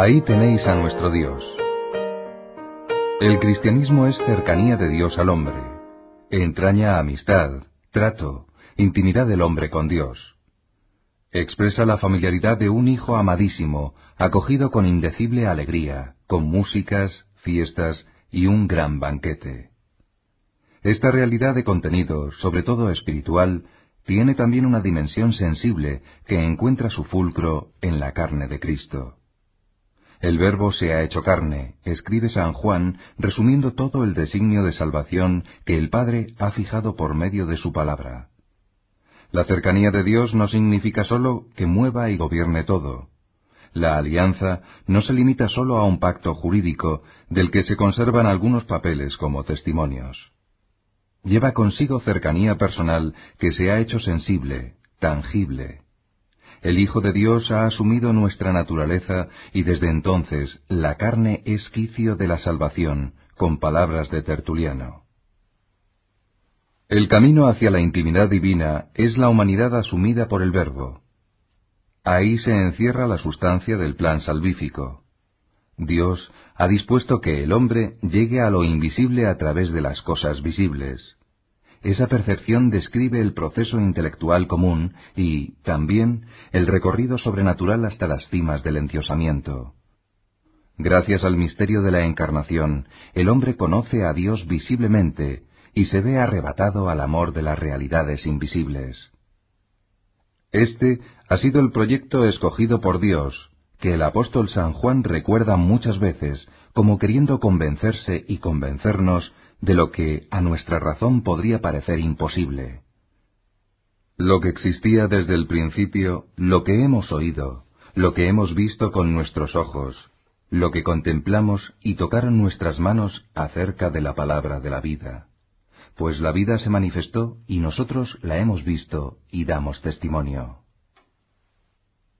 Ahí tenéis a nuestro Dios. El cristianismo es cercanía de Dios al hombre. Entraña amistad, trato, intimidad del hombre con Dios. Expresa la familiaridad de un hijo amadísimo, acogido con indecible alegría, con músicas, fiestas y un gran banquete. Esta realidad de contenido, sobre todo espiritual, tiene también una dimensión sensible que encuentra su fulcro en la carne de Cristo. El Verbo se ha hecho carne, escribe San Juan, resumiendo todo el designio de salvación que el Padre ha fijado por medio de su palabra. La cercanía de Dios no significa sólo que mueva y gobierne todo. La alianza no se limita sólo a un pacto jurídico del que se conservan algunos papeles como testimonios. Lleva consigo cercanía personal que se ha hecho sensible, tangible, el Hijo de Dios ha asumido nuestra naturaleza y desde entonces la carne es quicio de la salvación, con palabras de Tertuliano. El camino hacia la intimidad divina es la humanidad asumida por el Verbo. Ahí se encierra la sustancia del plan salvífico. Dios ha dispuesto que el hombre llegue a lo invisible a través de las cosas visibles. Esa percepción describe el proceso intelectual común y, también, el recorrido sobrenatural hasta las cimas del endiosamiento. Gracias al misterio de la encarnación, el hombre conoce a Dios visiblemente y se ve arrebatado al amor de las realidades invisibles. Este ha sido el proyecto escogido por Dios, que el apóstol San Juan recuerda muchas veces como queriendo convencerse y convencernos de lo que a nuestra razón podría parecer imposible. Lo que existía desde el principio, lo que hemos oído, lo que hemos visto con nuestros ojos, lo que contemplamos y tocaron nuestras manos acerca de la palabra de la vida. Pues la vida se manifestó y nosotros la hemos visto y damos testimonio.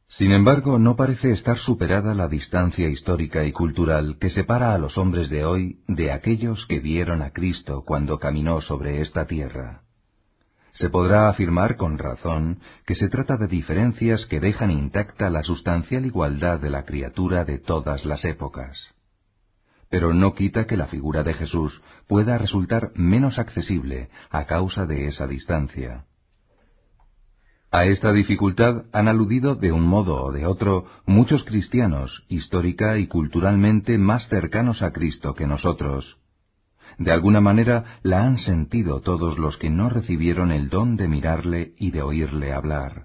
Sin embargo, no parece estar superada la distancia histórica y cultural que separa a los hombres de hoy de aquellos que vieron a Cristo cuando caminó sobre esta tierra. Se podrá afirmar con razón que se trata de diferencias que dejan intacta la sustancial igualdad de la criatura de todas las épocas. Pero no quita que la figura de Jesús pueda resultar menos accesible a causa de esa distancia. A esta dificultad han aludido de un modo o de otro muchos cristianos, histórica y culturalmente más cercanos a Cristo que nosotros. De alguna manera la han sentido todos los que no recibieron el don de mirarle y de oírle hablar.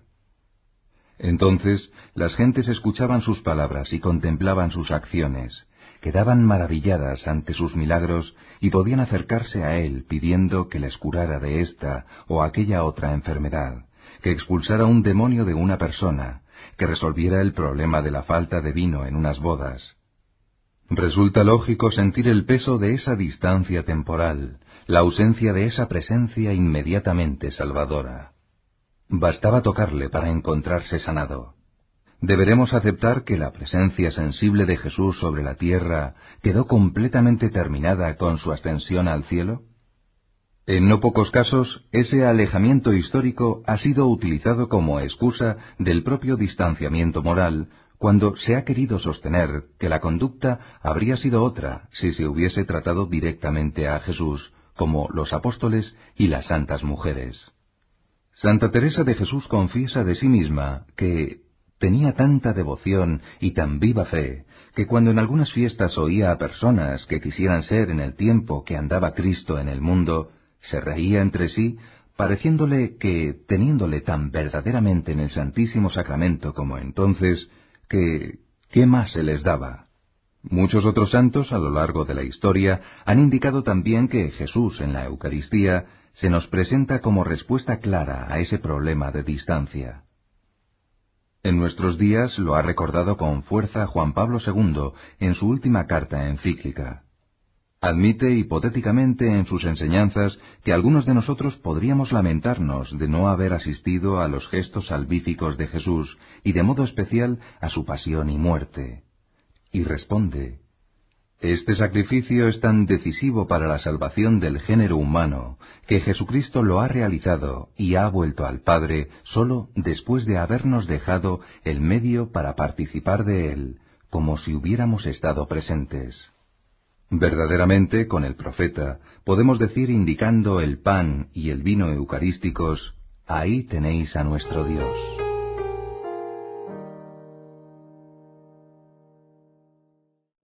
Entonces las gentes escuchaban sus palabras y contemplaban sus acciones, quedaban maravilladas ante sus milagros y podían acercarse a él pidiendo que les curara de esta o aquella otra enfermedad que expulsara un demonio de una persona, que resolviera el problema de la falta de vino en unas bodas. Resulta lógico sentir el peso de esa distancia temporal, la ausencia de esa presencia inmediatamente salvadora. Bastaba tocarle para encontrarse sanado. ¿Deberemos aceptar que la presencia sensible de Jesús sobre la tierra quedó completamente terminada con su ascensión al cielo? En no pocos casos, ese alejamiento histórico ha sido utilizado como excusa del propio distanciamiento moral, cuando se ha querido sostener que la conducta habría sido otra si se hubiese tratado directamente a Jesús, como los apóstoles y las santas mujeres. Santa Teresa de Jesús confiesa de sí misma que tenía tanta devoción y tan viva fe, que cuando en algunas fiestas oía a personas que quisieran ser en el tiempo que andaba Cristo en el mundo, se reía entre sí, pareciéndole que, teniéndole tan verdaderamente en el Santísimo Sacramento como entonces, que ¿qué más se les daba? Muchos otros santos a lo largo de la historia han indicado también que Jesús en la Eucaristía se nos presenta como respuesta clara a ese problema de distancia. En nuestros días lo ha recordado con fuerza Juan Pablo II en su última carta encíclica. Admite hipotéticamente en sus enseñanzas que algunos de nosotros podríamos lamentarnos de no haber asistido a los gestos salvíficos de Jesús y de modo especial a su pasión y muerte. Y responde, Este sacrificio es tan decisivo para la salvación del género humano que Jesucristo lo ha realizado y ha vuelto al Padre sólo después de habernos dejado el medio para participar de él como si hubiéramos estado presentes. Verdaderamente, con el profeta, podemos decir indicando el pan y el vino eucarísticos, ahí tenéis a nuestro Dios.